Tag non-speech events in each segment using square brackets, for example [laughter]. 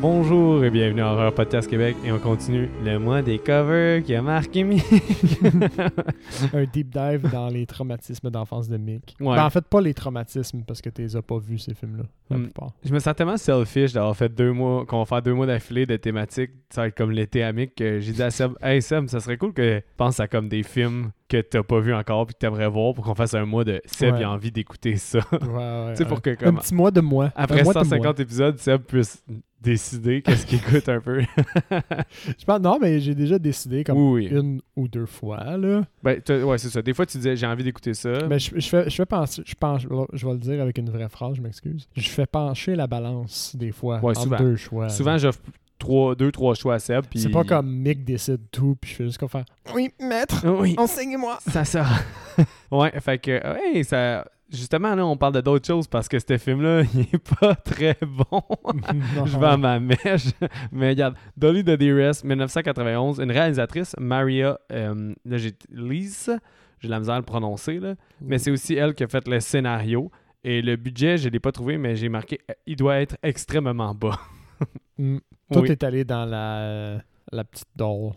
Bonjour et bienvenue à Horror Podcast Québec et on continue le mois des covers qui a marqué Mick. [laughs] un deep dive dans les traumatismes d'enfance de Mick. Ouais. Ben, en fait, pas les traumatismes parce que tu les as pas vus, ces films-là, la Hmm. plupart. Je me sens tellement selfish d'avoir fait deux mois, qu'on va faire deux mois d'affilée de thématiques, ça va être comme l'été à Mick, que j'ai dit à Seb, hey Seb, ça serait cool que tu penses à comme des films que t'as pas vu encore puis que t'aimerais voir pour qu'on fasse un mois de Seb Ouais. a envie d'écouter ça. Ouais, ouais, [laughs] tu sais, ouais. pour que Un comme petit mois de moi. après Un mois de 150 moi. épisodes, Seb puisse décider qu'est-ce qu'il écoute un peu. [laughs] Je pense, non, mais j'ai déjà décidé comme oui, oui. une ou deux fois, là. Ben, ouais, c'est ça. Des fois, tu disais, j'ai envie d'écouter ça. Mais je, je fais, je fais penser, je pense, je vais le dire avec une vraie phrase, je m'excuse. Je fais pencher la balance des fois Ouais, entre souvent. deux choix. Souvent, j'offre trois, deux, trois choix à Seb. puis- C'est pas comme Mick décide tout, puis je fais juste comme faire Oui, maître, Oui, enseignez-moi. ça sort. [laughs] ouais, fait que, hey, ça. Justement, là, on parle de d'autres choses parce que ce film-là, [laughs] il est pas très bon. [laughs] Je vais à ma mèche. Mais regarde, Dolly the Dearest, 1991, une réalisatrice, Maria euh, là, j'ai Lise, j'ai de la misère à le prononcer, là. mais c'est aussi elle qui a fait le scénario. Et le budget, je l'ai pas trouvé, mais j'ai marqué, euh, il doit être extrêmement bas. Mm. [laughs] Tout Oui. est allé dans la, la petite doll.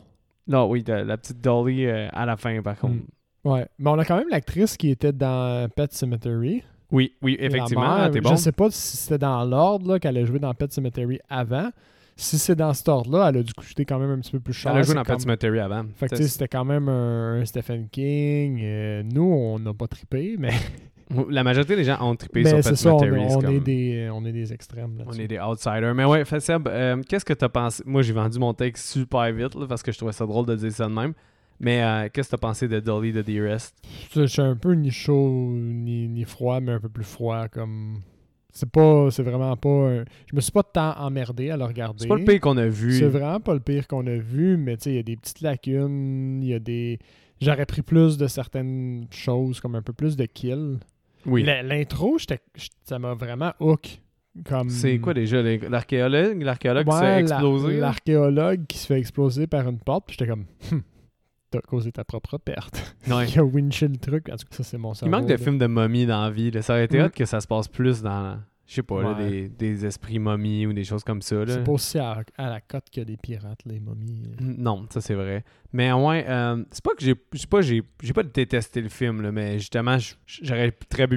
Non, oui, de- la petite Dolly euh, à la fin, par contre. Mm. Ouais. Mais on a quand même l'actrice qui était dans Pet Cemetery. Oui, oui, effectivement, mère. t'es Je bon. sais pas si c'était dans l'ordre là, qu'elle a joué dans Pet Cemetery avant. Si c'est dans cet ordre-là, elle a dû coûter quand même un petit peu plus cher. Elle a joué dans Pet Cemetery avant. Fait que tu c'était quand même un, Stephen King. Euh, nous, on n'a pas trippé, mais, La majorité des gens ont trippé mais sur Pet ça, on, Cemetery. c'est on comme- est des, on est des extrêmes. On là-dessus. est des outsiders. Mais ouais, Seb, euh, qu'est-ce que t'as pensé? Moi, j'ai vendu mon texte super vite là, parce que je trouvais ça drôle de dire ça de même. Mais euh, qu'est-ce que t'as pensé de Dolly the Dearest? Je suis un peu ni chaud ni, ni froid, mais un peu plus froid. comme C'est pas. C'est vraiment pas. un- Je me suis pas tant emmerdé à le regarder. C'est pas le pire qu'on a vu. C'est vraiment pas le pire qu'on a vu, mais tu sais, il y a des petites lacunes, il y a des. J'aurais pris plus de certaines choses, comme un peu plus de kills. Oui. L'intro, ça m'a vraiment hook. Comme... C'est quoi déjà? L'archéologue? Qui se fait exploser? L'archéologue qui se fait exploser par une porte, puis j'étais comme. T'as causé ta propre perte. [laughs] Ouais. Il a winché le truc. En tout cas, ça, c'est mon Il cerveau. manque de là. films de momies dans la vie. là. Ça aurait été Mm. hot que ça se passe plus dans, je sais pas, là, Ouais. des, des esprits momies ou des choses comme ça. C'est pas aussi à, à la cote qu'il y a des pirates, les momies. Non, ça c'est vrai. Mais au moins, euh, c'est pas que j'ai pas j'ai pas détesté le film là, mais justement j'aurais très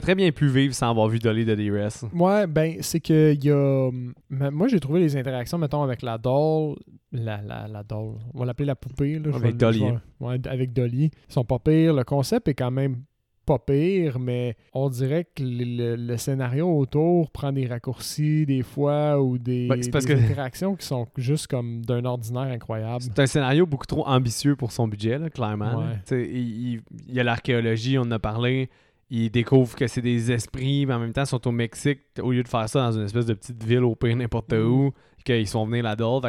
très bien pu vivre sans avoir vu Dolly the Dearest. Ouais, ben, c'est que il y a. mais Moi, j'ai trouvé les interactions, mettons, avec la doll. La, la, la doll. On va l'appeler la poupée. Là, Avec Dolly. ouais, avec Dolly. Ils sont pas pires. Le concept est quand même pas pire, mais on dirait que le, le- le scénario autour prend des raccourcis des fois ou des, Ben, c'est parce des que- interactions qui sont juste comme d'un ordinaire incroyable. C'est un scénario beaucoup trop ambitieux pour son budget là, clairement. Ouais. là. Il, il- il y a l'archéologie, on en a parlé. Ils découvrent que c'est des esprits, mais en même temps, ils sont au Mexique. Au lieu de faire ça dans une espèce de petite ville au pire n'importe Mm. où, qu'ils sont venus là-dedans.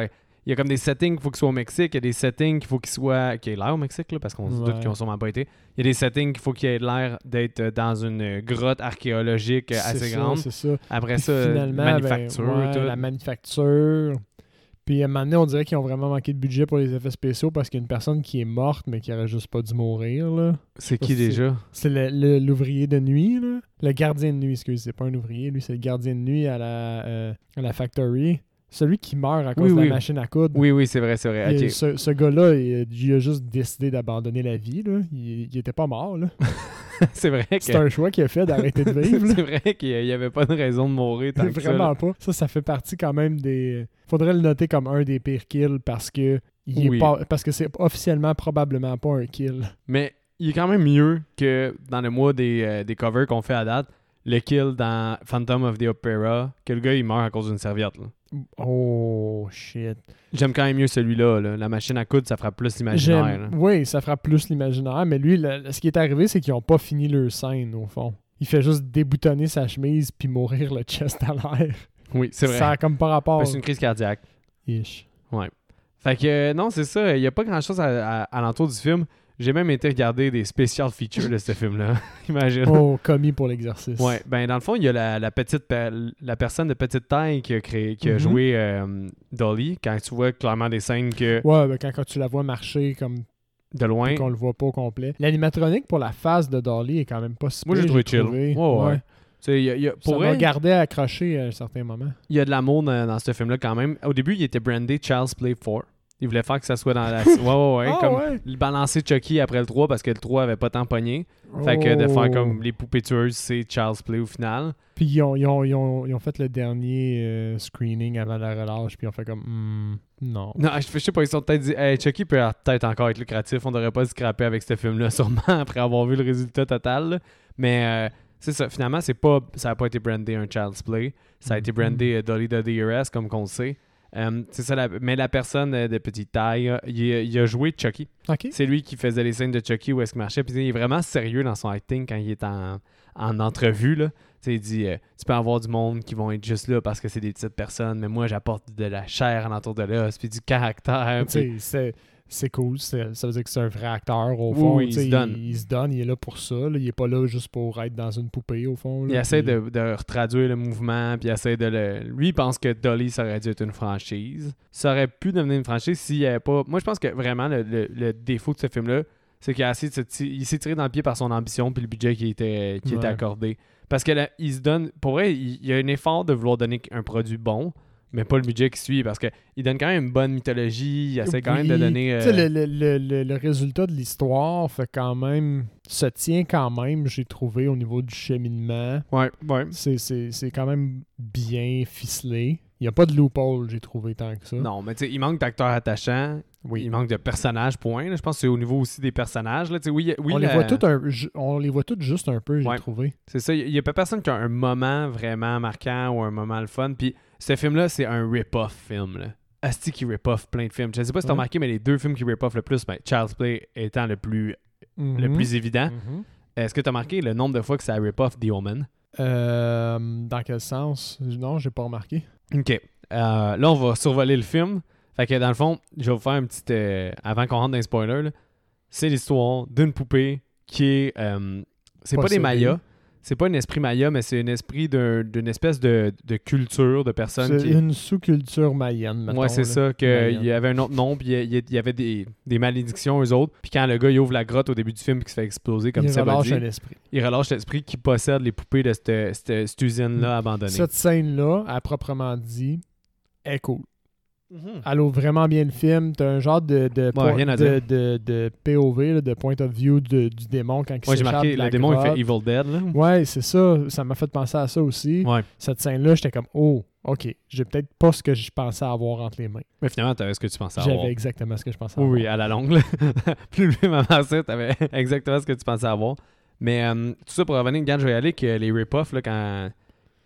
Il y a comme des settings qu'il faut qu'ils soient au Mexique. Il y a des settings qu'il faut qu'ils soient. qui aient l'air au Mexique, là, parce qu'on se doute qu'ils ont sûrement pas été. Il y a des settings qu'il faut qu'ils aient l'air d'être euh, dans une grotte archéologique euh, assez ça, grande. C'est ça. Après Puis ça, euh, finalement, manufacture, ben, ouais, tout. la manufacture. Puis à un moment donné, on dirait qu'ils ont vraiment manqué de budget pour les effets spéciaux parce qu'il y a une personne qui est morte mais qui aurait juste pas dû mourir. là. C'est qui déjà? C'est l'ouvrier de nuit, là. Le gardien de nuit, excusez, c'est pas un ouvrier, lui, c'est le gardien de nuit à la, euh, à la factory. Celui qui meurt à cause Oui, de oui. la machine à coudre. Oui, oui, c'est vrai, c'est vrai. Il- ce ce gars-là, il, il a juste décidé d'abandonner la vie. Là. Il, il était pas mort. là. [laughs] c'est vrai que. C'est un choix qu'il a fait d'arrêter de vivre. [laughs] c'est vrai qu'il n'y avait pas de raison de mourir tant que ça. Vraiment pas. Ça, ça fait partie quand même des. Faudrait le noter comme un des pires kills parce que il est pas parce que c'est officiellement probablement pas un kill. Mais il est quand même mieux que dans le mois des, euh, des covers qu'on fait à date, le kill dans Phantom of the Opera, que le gars il meurt à cause d'une serviette. là. Oh shit. J'aime quand même mieux celui-là. là. La machine à coudre, ça fera plus l'imaginaire. Oui, ça fera plus l'imaginaire, mais lui, le- ce qui est arrivé, c'est qu'ils ont pas fini leur scène au fond. Il fait juste déboutonner sa chemise puis mourir le chest à l'air. Oui, c'est vrai. Ça a comme par rapport. C'est une crise cardiaque. Ish. Fait que euh, non, c'est ça. Il n'y a pas grand-chose à, à, à l'entour du film. J'ai même été regarder des special features de ce [laughs] film-là. [laughs] Imagine. Oh, commis pour l'exercice. Ouais, ben dans le fond, il y a la, la petite pe- la personne de petite taille qui a créé qui a Mhm. joué euh, Dolly quand tu vois clairement des scènes que Ouais, ben, quand, quand tu la vois marcher comme de loin. qu'on le voit pas au complet. L'animatronique pour la face de Dolly est quand même pas si Moi j'ai trouvé chill. trouvé. Ouais, ouais. Ouais. y a- y a- pour gardé accroché à un certain moment. il y a de l'amour dans, dans ce film-là quand même. Au début, il était brandé Child's Play 4. Il voulait faire que ça soit dans la. [laughs] Ouais, ouais, ouais. Ah, comme ouais. le balancer Chucky après le 3 parce que le 3 avait pas tant pogné. Fait que de faire Oh. comme les poupées tueuses, c'est Child's Play au final. Puis ils ont, ils ont- ils ont- ils ont fait le dernier euh, screening avant la relâche, puis ils ont fait comme Hmm, non. Non, je, je sais pas, ils sont peut-être dit, hey, Chucky peut peut-être encore être lucratif, on devrait pas se scraper avec ce film-là, [laughs] sûrement, après avoir vu le résultat total. Mais euh, c'est ça, finalement, c'est pas, ça a pas été brandé un Child's Play. Ça a été Mhm. brandé euh, Dolly the DRS, comme qu'on sait. Euh, c'est ça, la- mais la personne euh, de petite taille, euh, il, a- il a joué Chucky. C'est lui qui faisait les scènes de Chucky où est-ce qu'il marchait. Puis il est vraiment sérieux dans son acting quand il est en, en entrevue. Là. Il dit euh, Tu peux avoir du monde qui vont être juste là parce que c'est des petites personnes, mais moi j'apporte de la chair en entour de l'os, puis du caractère. Puis- c'est- c'est cool. c'est- Ça veut dire que c'est un vrai acteur, au fond. oui, il se donne. Il, se donne, il est là pour ça. là. Il est pas là juste pour être dans une poupée, au fond. Il essaie de, de retraduire le mouvement, puis il essaie de le. Lui, il pense que Dolly, ça aurait dû être une franchise. Ça aurait pu devenir une franchise s'il n'y avait pas. Moi, je pense que vraiment, le, le- le défaut de ce film-là, c'est qu'il a essayé de se il s'est tiré dans le pied par son ambition, puis le budget qui était, qui était accordé. Parce que là, il se donne. Pour vrai, il, il y a un effort de vouloir donner un produit bon, mais pas le budget qui suit, parce qu'il donne quand même une bonne mythologie, il essaie quand même de donner. Tu sais, euh, le, le- le- le- résultat de l'histoire fait quand même. se tient quand même, j'ai trouvé, au niveau du cheminement. Ouais, ouais. C'est- quand même bien ficelé. Il n'y a pas de loophole, j'ai trouvé tant que ça. Non, mais tu sais, il manque d'acteurs attachants. Oui. Il manque de personnages, point. là. Je pense que c'est au niveau aussi des personnages. Là. Tu sais, Oui, oui, on, les la- voit toutes un, on les voit toutes juste un peu, j'ai Ouais. trouvé. C'est ça. Il n'y a pas personne qui a un moment vraiment marquant ou un moment le fun. Puis ce film-là, c'est un rip-off film. Là. Asti qui rip-off plein de films. Je ne sais pas si tu as remarqué, mais les deux films qui rip-off le plus, ben, Child's Play étant le plus, le Mhm. plus évident. Mhm. Est-ce que tu as marqué le nombre de fois que ça rip-off The Omen? Euh, dans quel sens? Non, j'ai pas remarqué. OK. Euh, là, on va survoler le film. Fait que dans le fond, je vais vous faire un petit. euh, avant qu'on rentre dans les spoilers, c'est l'histoire d'une poupée qui est. euh, c'est pas des Possédée. Mayas. C'est pas un esprit Maya, mais c'est un esprit d'un- d'une espèce de, de culture de personnes C'est qui. une sous-culture mayenne, mettons. Ouais, c'est ça. Qu'il y avait un autre nom, puis il y il avait des, des malédictions, eux autres. Puis quand le gars il ouvre la grotte au début du film, puis qu'il se fait exploser, comme Il ça relâche dit, un esprit. il relâche l'esprit qui possède les poupées de cette, cette, cette usine-là abandonnée. Cette scène-là, à proprement dit, est cool. Mhm. Elle ouvre vraiment bien le film. T'as un genre de, de, point- de, de- de POV, là, de point of view du démon quand il Moi, j'ai marqué, de le démon, il fait. Evil Dead. Là. Ouais, c'est ça. Ça m'a fait penser à ça aussi. Ouais. Cette scène-là, j'étais comme, oh, ok, j'ai peut-être pas ce que je pensais avoir entre les mains. Mais finalement, t'avais ce que tu pensais avoir. J'avais exactement ce que je pensais avoir. oui, à la longue. [laughs] Plus le film avançait, t'avais [laughs] exactement ce que tu pensais avoir. Mais euh, tout ça pour revenir, je vais y aller que les rip-offs, là, quand.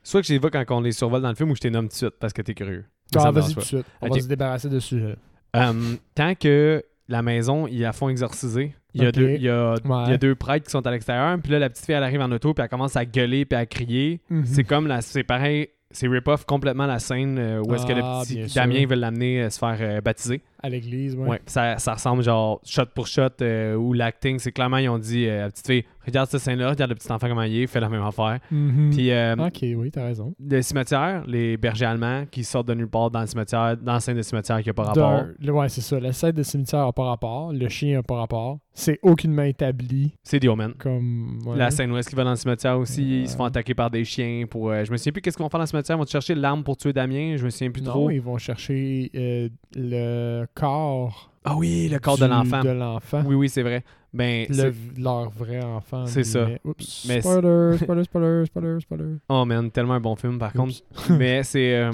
Soit que je les vois quand on les survole dans le film ou je t'ai nomme tout de suite parce que t'es curieux. Ah, vas-y tout pas. de suite. On va se débarrasser dessus. là. Euh, tant que la maison, ils la font exorciser, il y a, deux, il y a, il y a Ouais. deux prêtres qui sont à l'extérieur, puis là, la petite fille, elle arrive en auto, puis elle commence à gueuler, puis à crier. Mhm. C'est comme la. C'est pareil. C'est rip-off complètement la scène euh, où est-ce que le Ah, petit sûr. Damien veut l'amener euh, se faire euh, baptiser. À l'église, ouais. Ouais, ça, ça ressemble genre shot pour shot euh, où l'acting, c'est clairement, ils ont dit euh, à la petite fille, regarde cette scène-là, regarde le petit enfant comment il est, fais la même affaire. Mhm. Puis euh, Ok, oui, t'as raison. le cimetière, les bergers allemands qui sortent de nulle part dans le cimetière, dans la scène de cimetière qui n'a pas rapport. Ouais, c'est ça. La scène de cimetière n'a pas rapport. Le chien n'a pas rapport. C'est aucunement établi C'est The Omen. comme. ouais. La scène où est-ce qu'ils vont dans le cimetière aussi, ils se font Ouais. attaquer par des chiens pour. euh, je me souviens plus qu'est-ce qu'ils vont faire dans le cimetière, ils vont chercher l'arme pour tuer Damien, je me souviens plus non, trop. ils vont chercher euh, le corps. Ah oui, le corps du- de l'enfant. De l'enfant. Oui, oui, c'est vrai. Ben, Le- leur vrai enfant. C'est ça. Oups. Mais spoiler, spoiler, [laughs] spoiler, spoiler, spoiler. oh man, tellement un bon film par contre. [laughs] Mais c'est. [laughs] euh.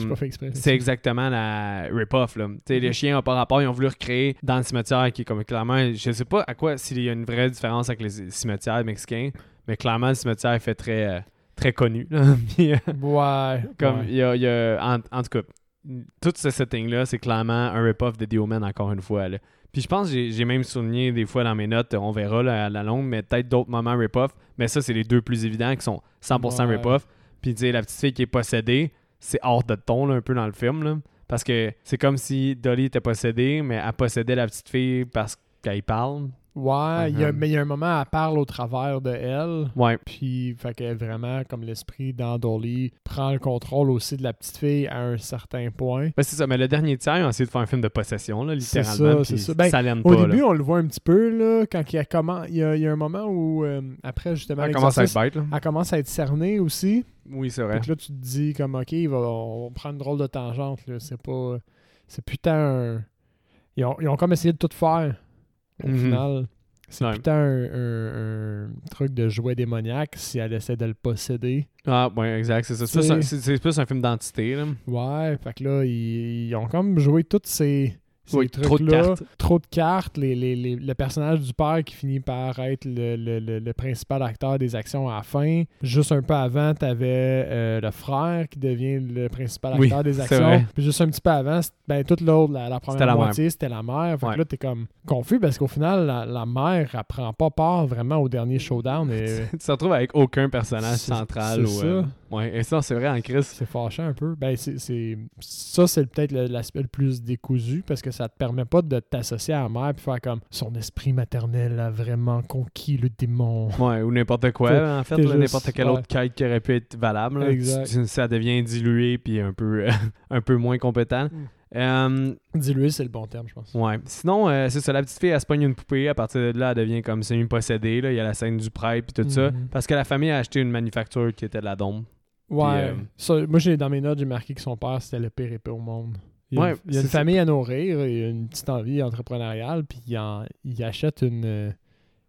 C'est exactement la rip-off. Là. Les Mhm. chiens n'ont pas rapport, ils ont voulu recréer dans le cimetière qui est comme clairement, je sais pas à quoi, s'il y a une vraie différence avec les cimetières mexicains, mais clairement le cimetière est fait très, euh, très connu. là. Puis, euh, Ouais. comme ouais. il y a, il y a- en, en tout cas, tout ce setting-là, c'est clairement un rip-off de The Omen encore une fois. là. Puis je pense que j'ai- même souligné des fois dans mes notes, on verra là, à la longue, mais peut-être d'autres moments rip-off. Mais ça, c'est les deux plus évidents qui sont 100% Ouais. rip-off. Puis tu sais, la petite fille qui est possédée, c'est hors de ton là, un peu dans le film. Là, parce que c'est comme si Dolly était possédée, mais elle possédait la petite fille parce qu'elle y parle. Ouais, il y a- mais il y a un moment, elle parle au travers de elle. Ouais. Puis, fait que vraiment, comme l'esprit dans Dolly prend le contrôle aussi de la petite fille à un certain point. Ben, c'est ça, mais le dernier tiers, ils ont essayé de faire un film de possession, là, C'est littéralement. ça, c'est puis ça. Ben, ça Au pas. début, là. on le voit un petit peu, là, quand il y a, comment, il y a, il y a un moment où, euh, après, justement, Elle commence à être bête, là. elle commence à être cernée aussi. Oui, c'est vrai. Donc là, tu te dis, comme, OK, il va, on va prendre une drôle de tangente, là. C'est pas... C'est putain un... Ils ont, ils ont comme essayé de tout faire, au Mhm. final. C'est putain un, un- un truc de jouet démoniaque si elle essaie de le posséder. Ah, ouais, exact, c'est ça. C'est- plus un film d'entité, là. Ouais, fait que là, ils, ils ont comme joué toutes ces Oui, trop de cartes. Trop de cartes. Les, les- les- le personnage du père qui finit par être le, le- le- le principal acteur des actions à la fin. Juste un peu avant, t'avais euh, le frère qui devient le principal Oui, acteur des actions. Puis juste un petit peu avant, ben, toute l'autre, la, première la moitié, c'était la mère. Fait Ouais. que là, t'es comme confus parce qu'au final, la, la mère, elle prend pas part vraiment au dernier showdown. Et [laughs] tu te retrouves avec aucun personnage central. c'est ou, Ouais, et ça, c'est vrai en crise. C'est fâchant un peu. Ben, c'est, c'est- Ça, c'est peut-être l'aspect le plus décousu parce que ça te permet pas de t'associer à la mère et faire comme son esprit maternel a vraiment conquis le démon. Ouais, ou n'importe quoi, T'es- en fait, t'es là, juste- n'importe quelle ouais. autre quête qui aurait pu être valable. là. Exact. Tu- Ça devient dilué puis un peu, [laughs] un peu moins compétent. Mm. Euh, Dilué, c'est le bon terme, je pense. ouais. Sinon, euh, c'est ça, la petite fille, elle se pogne une poupée. À partir de là, elle devient comme semi-possédée. là. Il y a la scène du prêtre puis tout ça. Mhm. Parce que la famille a acheté une manufacture qui était de la dombe. Ouais. euh, Ça, moi, j'ai, dans mes notes, j'ai marqué que son père, c'était le pire épée au monde. Il y a, Ouais, une, il y a une c'est ça. famille à nourrir, il y a une petite envie entrepreneuriale, puis il, en- il achète une, euh,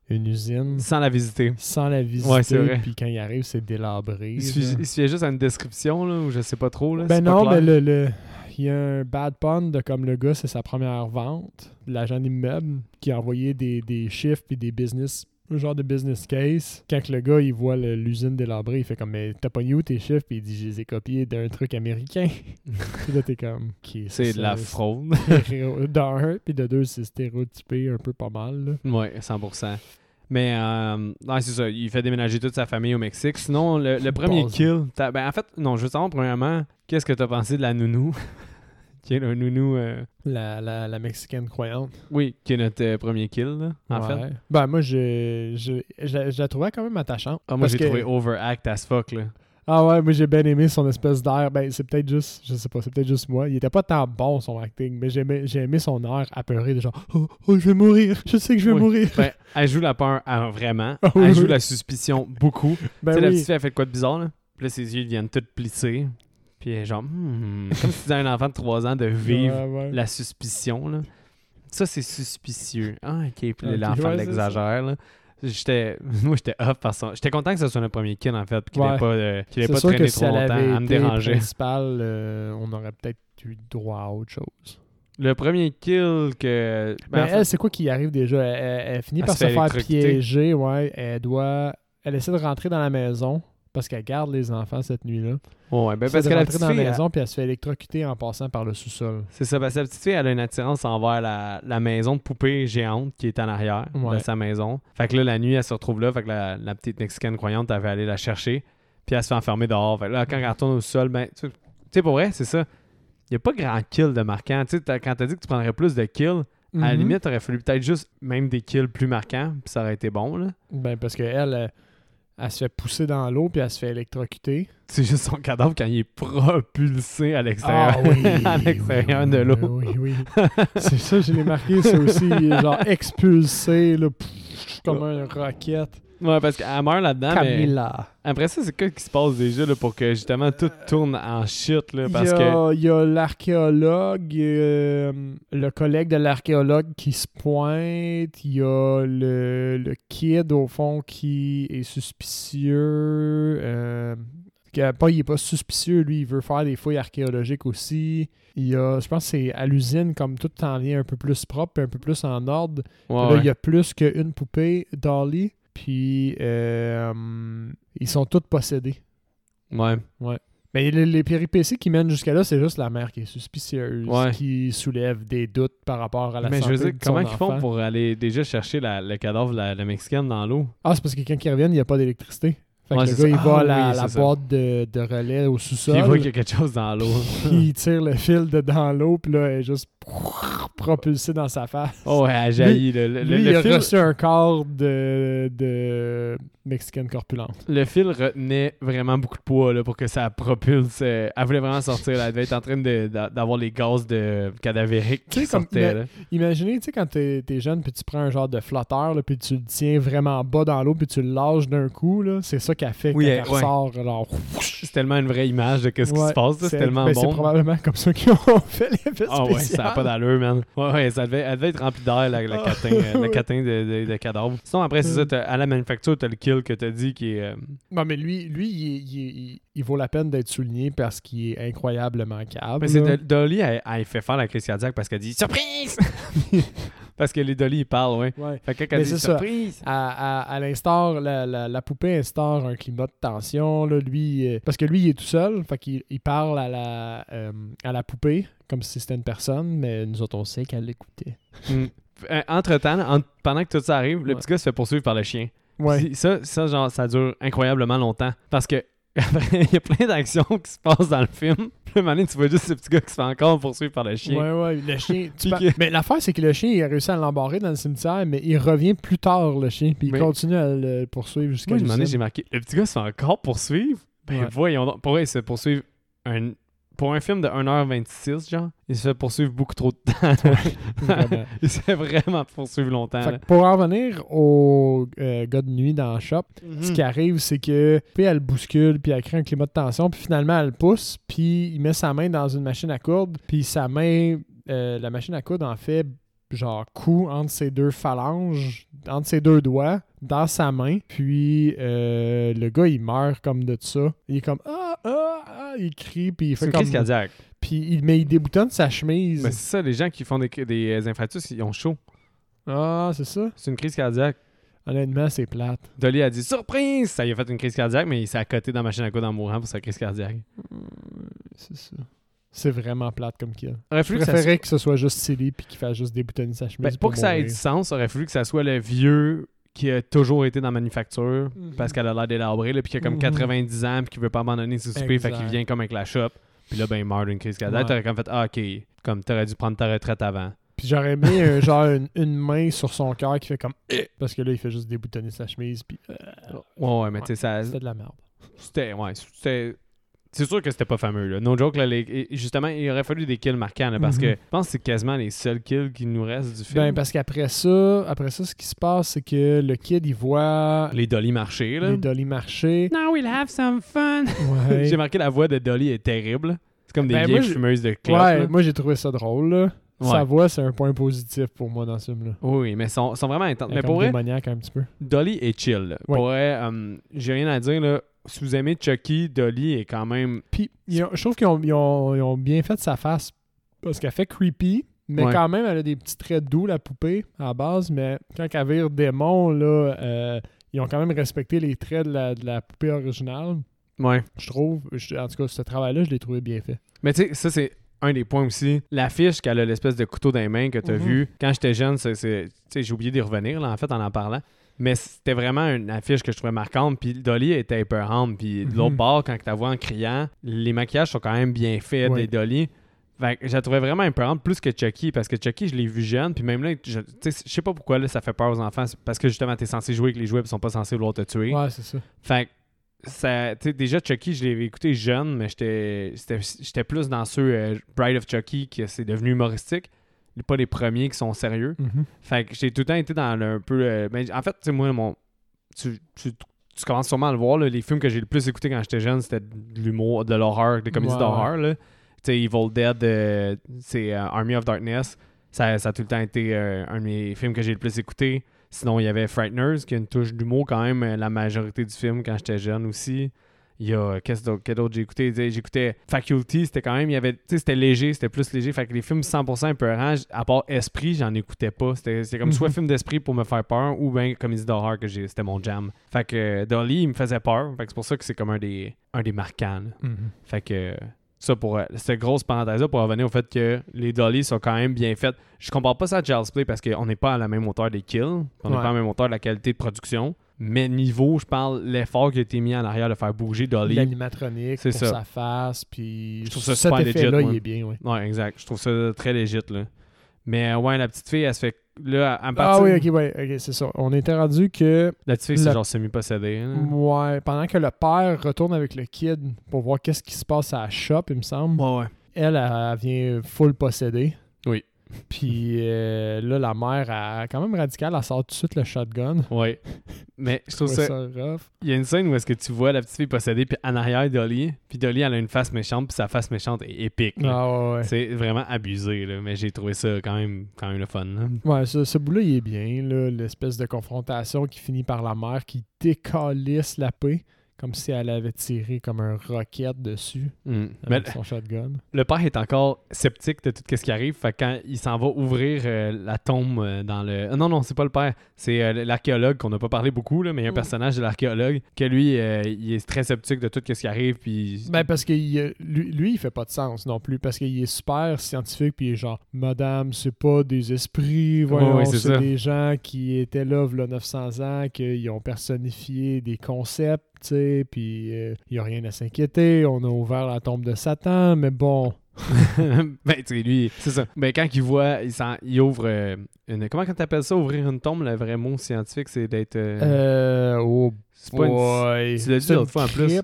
une usine Sans la visiter. sans la visiter, Ouais, c'est vrai. puis quand il arrive, c'est délabré. Il suffit, juste à une description, là, ou je sais pas trop. Là, Ben non, mais le, le- il y a un bad pun de comme le gars, c'est sa première vente, l'agent d'immeuble, qui a envoyé des, des chiffres puis des business, un genre de business case. Quand le gars, il voit le- l'usine délabrée, il fait comme, mais t'as pas où tes chiffres? Puis il dit, je les ai copiés d'un truc américain. [laughs] puis là, t'es comme, C'est de la fraude. [laughs] D'un, puis de deux, c'est stéréotypé un peu pas mal. là. Ouais, 100%. Mais euh, non, c'est ça, il fait déménager toute sa famille au Mexique. Sinon, le, le premier kill, ben en fait, non, je veux savoir premièrement, qu'est-ce que t'as pensé de la nounou? [laughs] qui est le nounou, euh, La, la, la Mexicaine croyante. oui, qui est notre euh, premier kill, là, en Ouais. fait. Ben moi, je, je, je, la- je la trouvais quand même attachante. Ah, moi, j'ai que- trouvé overact as fuck, là. Ah ouais, moi j'ai bien aimé son espèce d'air. Ben, c'est peut-être juste, je sais pas, c'est peut-être juste moi. Il était pas tant bon son acting, mais j'ai aimé son air apeuré de genre, oh, oh, je vais mourir, je sais que je vais Oui. mourir. Ben, elle joue la peur ah, vraiment. Ah oui, elle joue la suspicion beaucoup. Ben tu sais, la petite fille, elle fait de quoi de bizarre, là? Puis là, ses yeux deviennent tout plissés. Puis genre, hmm, comme si tu disais à un enfant de 3 ans de vivre Ouais, ouais. la suspicion. Là. Ça, c'est suspicieux. Ah, ok. Puis Ok, l'enfant ouais, l'exagère. J'étais, [laughs] moi, j'étais off par son. J'étais content que ce soit notre premier kid, en fait. Qu'il n'ait pas, euh, ait C'est pas sûr que traîné si trop longtemps à me déranger. principale, euh, on aurait peut-être eu droit à autre chose. Le premier kill que. ben, Mais en fait, elle, c'est quoi qui arrive déjà? Elle, elle- elle finit Elle par se se faire piéger, ouais. Elle doit. Elle essaie de rentrer dans la maison parce qu'elle garde les enfants cette nuit-là. ouais, ben, parce que la rentrer petite dans la elle- maison puis elle se fait électrocuter en passant par le sous-sol. C'est ça, parce que la petite fille, elle a une attirance envers la, la maison de poupée géante qui est en arrière Ouais. de sa maison. Fait que là, la nuit, elle se retrouve là. Fait que la, la petite Mexicaine croyante, elle va aller la chercher. Puis elle se fait enfermer dehors. Fait que là, quand elle retourne au sol, ben, tu sais, pour vrai, c'est ça. Il n'y a pas grand kill de marquant. Tu sais, quand t'as dit que tu prendrais plus de kills, à la Mhm. limite, t'aurais fallu peut-être juste même des kills plus marquants. Puis ça aurait été bon, là. Ben, parce qu'elle, elle, elle se fait pousser dans l'eau puis elle se fait électrocuter. C'est juste son cadavre quand il est propulsé à l'extérieur. Ah oui! [laughs] à l'extérieur oui, de l'eau. Oui, oui. c'est ça, je l'ai marqué, ça aussi. Genre expulsé, là, pff, comme un roquette. Ouais, parce qu'elle meurt là-dedans. mais Camilla. Après ça, c'est quoi qui se passe déjà là, pour que justement tout tourne en shit? Là, Il parce y que. a, il y a l'archéologue, euh, le collègue de l'archéologue qui se pointe. Il y a le, le kid, au fond, qui est suspicieux. euh, pas, il est pas suspicieux, lui, il veut faire des fouilles archéologiques aussi. Il y a, je pense que c'est à l'usine, comme tout en vient un peu plus propre, puis un peu plus en ordre. Ouais, Là, ouais. il y a plus qu'une poupée, Dolly. Puis, euh, ils sont tous possédés. Ouais. Mais les, les péripéties qui mènent jusqu'à là, c'est juste la mère qui est suspicieuse, Ouais. qui soulève des doutes par rapport à la Mais je veux dire, de comment ils font pour aller déjà chercher la- le cadavre de la, la Mexicaine dans l'eau? Ah, c'est parce que quand ils reviennent, il n'y a pas d'électricité. Fait que Ouais, le gars, il va Ah à la, oui, la boîte de, de relais au sous-sol. Il voit qu'il y a quelque chose dans l'eau. puis il tire le fil de dans l'eau, puis là, elle est juste propulsée dans sa face. oh, ouais, elle jaillit. Le, le, Lui, le il a fil, reçu un corps de, de Mexicaine corpulente. le fil retenait vraiment beaucoup de poids là, pour que ça propulse. euh, elle voulait vraiment sortir. là. Elle devait être en train d'avoir les gaz de cadavériques qui comme- sortaient. là. Imaginez, tu sais, quand t'es es jeune, puis tu prends un genre de flotteur, là, puis tu le tiens vraiment bas dans l'eau, puis tu le lâches d'un coup, là. C'est ça qu'elle fait Oui, quand elle- elle ouais. ressort. Alors, C'est tellement une vraie image de ce qui se passe. C'est tellement ben, C'est bon. probablement comme ça qu'ils ont [laughs] fait l'effet Ah ouais, ça n'a pas d'allure, man. Ouais, ouais, ça devait, elle devait être remplie d'air, la, le Ah, catin, euh, le [laughs] catin de, de, de cadavre. Sinon, après, c'est ça, t'as- à la manufacture, t'as le kill que t'as dit qui est... euh, Non, mais lui, lui il, il est- il- il vaut la peine d'être souligné parce qu'il est incroyablement câble. Mais c'est Dolly, elle, elle fait faire la crise cardiaque parce qu'elle dit « Surprise! [laughs] » Parce que les Dolly, ils parlent, ouais. Ouais. Fait que quand elle dit c'est « ça. Surprise! À, à, à l'instar, la, la, la poupée instaure un climat de tension. Là, lui, euh, parce que lui, il est tout seul. Fait qu'il il parle à la, euh, à la poupée comme si c'était une personne, mais nous autres, on sait qu'elle l'écoutait. Mm. Euh, Entre-temps, en- pendant que tout ça arrive, le Ouais. petit gars se fait poursuivre par le chien. Ouais. Puis Ça, ça, genre, ça dure incroyablement longtemps. Parce que [laughs] après, il y a plein d'actions qui se passent dans le film. Puis donné, tu vois juste ce petit gars qui se fait encore poursuivre par le chien. Ouais, ouais, le chien. [laughs] tu Puis par- que- Mais l'affaire, c'est que le chien, il a réussi à l'embarrer dans le cimetière, mais il revient plus tard, le chien, puis il continue à le poursuivre jusqu'à Moi, j'ai marqué, le petit gars se fait encore poursuivre? Ben Ouais. voyons donc. Pour vrai, il se poursuivre un... Pour un film de 1h26, genre, il se fait poursuivre beaucoup trop de temps. [laughs] [laughs] Il se fait vraiment poursuivre longtemps. Fait là. que pour en revenir au euh, gars de nuit dans le shop, ce Mhm. qui arrive, c'est que puis elle bouscule, puis elle crée un climat de tension, puis finalement elle pousse, puis il met sa main dans une machine à coudre, puis sa main, euh, la machine à coudre en fait genre coup entre ses deux phalanges, entre ses deux doigts, dans sa main, puis euh, le gars il meurt comme de ça. Il est comme ah ah ah, il crie, puis il C'est fait une comme crise cardiaque. puis il, mais il déboutonne sa chemise. Ben, c'est ça, les gens qui font des, des infarctus, ils ont chaud. ah c'est ça. C'est une crise cardiaque. Honnêtement c'est plate. Dolly a dit surprise! Ça lui a fait une crise cardiaque, mais il s'est accoté dans la machine à coudre en mourant pour sa crise cardiaque. C'est ça. C'est vraiment plate comme kill. Aurait Je fallu que ça préférais que ce soit juste silly puis qu'il fasse juste déboutonner sa chemise. Ben, pour que ça ait du sens, aurait fallu que ça soit le vieux qui a toujours été dans la manufacture Mhm. parce qu'elle a l'air délabrée, puis qui a comme Mhm. 90 ans, puis qui veut pas abandonner ses soupers, fait qu'il vient comme avec la shop. Puis là, ben, il meurt d'une crise cardiaque. Ouais. T'aurais comme fait, ah, ok, comme t'aurais dû prendre ta retraite avant. Puis j'aurais mis [laughs] un, genre une, une main sur son cœur qui fait comme Eh parce que là il fait juste déboutonner sa chemise puis euh, Ouais, ouais, mais tu sais, ça. c'était de la merde. C'était. Ouais, c'était. C'est sûr que c'était pas fameux, là. No joke, là, les- justement, il aurait fallu des kills marquants, là, parce Mhm. que je pense que c'est quasiment les seuls kills qui nous restent du film. Ben parce qu'après ça, après ça ce qui se passe c'est que le kid il voit Les Dolly marcher, là. les Dolly marcher. Now we'll have some fun. Ouais. [laughs] J'ai marqué la voix de Dolly est terrible. C'est comme des Ben, vieilles moi, fumeuses de clopes. Ouais, là. moi j'ai trouvé ça drôle là. Ouais. Sa voix c'est un point positif pour moi dans ce film là. Oui, mais sont, sont vraiment intenses. Mais pour vrai, un petit peu. Dolly est chill. là. Ouais. Pour vrai, euh, j'ai rien à dire. Là. Si vous aimez Chucky, Dolly est quand même. Puis ont- je trouve qu'ils ont, ils ont- ils ont bien fait sa face parce qu'elle fait creepy, mais Ouais. quand même elle a des petits traits doux la poupée à la base, mais quand elle vire démon là, euh, ils ont quand même respecté les traits de la, de la poupée originale. Ouais. Je trouve, je- en tout cas ce travail-là, je l'ai trouvé bien fait. Mais tu sais, ça, c'est un des points aussi. L'affiche qu'elle a l'espèce de couteau dans les mains que tu as Mhm. vu. Quand j'étais jeune, c'est, j'ai oublié d'y revenir, là, en fait, en en parlant. Mais c'était vraiment une affiche que je trouvais marquante. Puis Dolly était épeurante. Puis de l'autre Mhm. bord, quand tu la vois en criant, les maquillages sont quand même bien faits Ouais. des Dolly. Fait que je la trouvais vraiment épeurante plus que Chucky. Parce que Chucky, je l'ai vu jeune. Puis même là, je, sais, je sais pas pourquoi là, ça fait peur aux enfants. Parce que justement, t'es censé jouer avec les jouets. Ils sont pas censés vouloir te tuer. Ouais, c'est ça. Fait que ça, déjà Chucky, je l'avais écouté jeune, mais j'étais plus dans ceux euh, Bride of Chucky qui c'est devenu humoristique, pas les premiers qui sont sérieux. Mhm. Fait que j'ai tout le temps été dans le, un peu. euh, ben, en fait, tu sais, moi, mon, tu, tu, tu commences sûrement à le voir. là, les films que j'ai le plus écouté quand j'étais jeune, c'était de l'humour, de l'horreur, des comédies Ouais, d'horreur. là. Tu sais, Evil Dead, euh, c'est euh, Army of Darkness. Ça, ça a tout le temps été euh, un de mes films que j'ai le plus écouté. Sinon, il y avait Frighteners, qui a une touche d'humour quand même, la majorité du film quand j'étais jeune aussi. Il y a, qu'est-ce d'autre, d'autre j'ai écouté? J'écoutais Faculty, c'était quand même, il y avait, c'était léger, c'était plus léger. Fait que les films 100% épeurants, à part Esprit, j'en écoutais pas. C'était comme soit Mhm. film d'esprit pour me faire peur ou bien comédie d'horreur que j'ai, c'était mon jam. Fait que euh, Dolly, il me faisait peur. Fait que c'est pour ça que c'est comme un des, un des marquants. Mhm. Fait que ça pour euh, cette grosse parenthèse-là pour revenir au fait que les dolly sont quand même bien faites. Je compare pas ça à Child's Play parce qu'on n'est pas à la même hauteur des kills, on n'est Ouais. pas à la même hauteur de la qualité de production. Mais niveau, je parle, l'effort qui a été mis en arrière de faire bouger Dolly. L'animatronique C'est pour ça. sa face, puis Je trouve ça super moi. il est bien, ouais. Ouais, exact. Je trouve ça très légit, là. Mais ouais, la petite fille, elle se fait. Là, à Ah partir. oui, ok, ouais, ok, c'est ça. On était rendu que, La petite fille, c'est genre semi-possédée. là. ouais, pendant que le père retourne avec le kid pour voir qu'est-ce qui se passe à la shop, il me semble, Ouais, ouais. elle, elle, elle vient full possédée. Oui. Puis euh, là, la mère, elle, quand même radicale, elle sort tout de suite le shotgun. Ouais. Mais je trouve ça. Il y a une scène où est-ce que tu vois la petite fille possédée, puis en arrière, Dolly. Puis Dolly, elle a une face méchante, puis sa face méchante est épique. Ah ouais. C'est vraiment abusé, là. Mais j'ai trouvé ça quand même, quand même le fun, là. Ouais, ce, ce bout-là, il est bien, là, l'espèce de confrontation qui finit par la mère qui décalisse la paix, comme si elle avait tiré comme un roquette dessus Mm. Mais avec son shotgun. le père est encore sceptique de tout ce qui arrive. Fait que quand il s'en va ouvrir euh, la tombe euh, dans le. Ah non, non, c'est pas le père. C'est euh, l'archéologue qu'on n'a pas parlé beaucoup, là, mais il y a un Mm. personnage de l'archéologue que lui, euh, il est très sceptique de tout ce qui arrive. Puis. Ben parce que il, euh, lui, lui, il fait pas de sens non plus, parce qu'il est super scientifique, puis il est genre, Madame, c'est pas des esprits, voyons, ouais, c'est c'est des gens qui étaient là, v'là 900 ans, qu'ils ont personnifié des concepts, sais, puis euh, il y a rien à s'inquiéter, on a ouvert la tombe de Satan, mais bon... [laughs] ben, tu sais, lui, c'est ça. Ben, quand il voit, il, s'en- il ouvre euh, une. Comment t'appelles ça, ouvrir une tombe Le vrai mot scientifique, c'est d'être. euh, Euh, oh c'est pas une- boy. tu l'as dit C'est une l'autre fois en plus.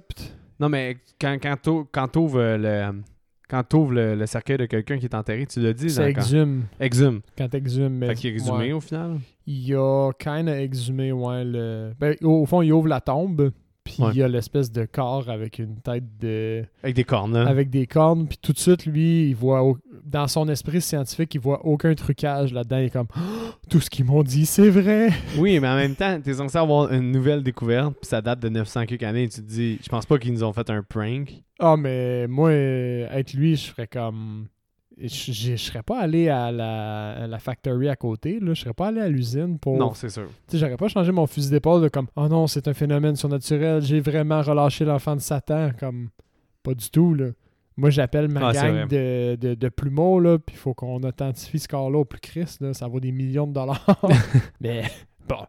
Non, mais quand, quand quand t'ouvres euh, le. Quand t'ouvres le, le cercueil de quelqu'un qui est enterré, tu l'as dit. Ça dans- quand- exhume. Exhume. Quand t'exhumes. mais- Fait qu'il est exhumé ouais. au final? Il a kind of exhumé, ouais, le... Ben, au, au fond, il ouvre la tombe, puis Ouais. il y a l'espèce de corps avec une tête de... Avec des cornes, là. avec des cornes, puis tout de suite, lui, il voit... au- Dans son esprit scientifique, il voit aucun trucage là-dedans. Il est comme Oh, Tout ce qu'ils m'ont dit, c'est vrai! » Oui, mais en même temps, t'es censé avoir une nouvelle découverte, puis ça date de 900 quelques années, et tu te dis, je pense pas qu'ils nous ont fait un prank. Ah, mais moi, être lui, je ferais comme... Je je serais pas allé à la, à la factory à côté, là. Je serais pas allé à l'usine pour... Non, c'est sûr. Tu sais, j'aurais pas changé mon fusil d'épaule de comme Oh non, c'est un phénomène surnaturel, j'ai vraiment relâché l'enfant de Satan. Comme pas du tout, là. Moi, j'appelle ma Ah, gang de, de, de plumeaux, là, puis il faut qu'on authentifie ce corps-là au plus Christ, là. Ça vaut des millions de dollars. [laughs] Mais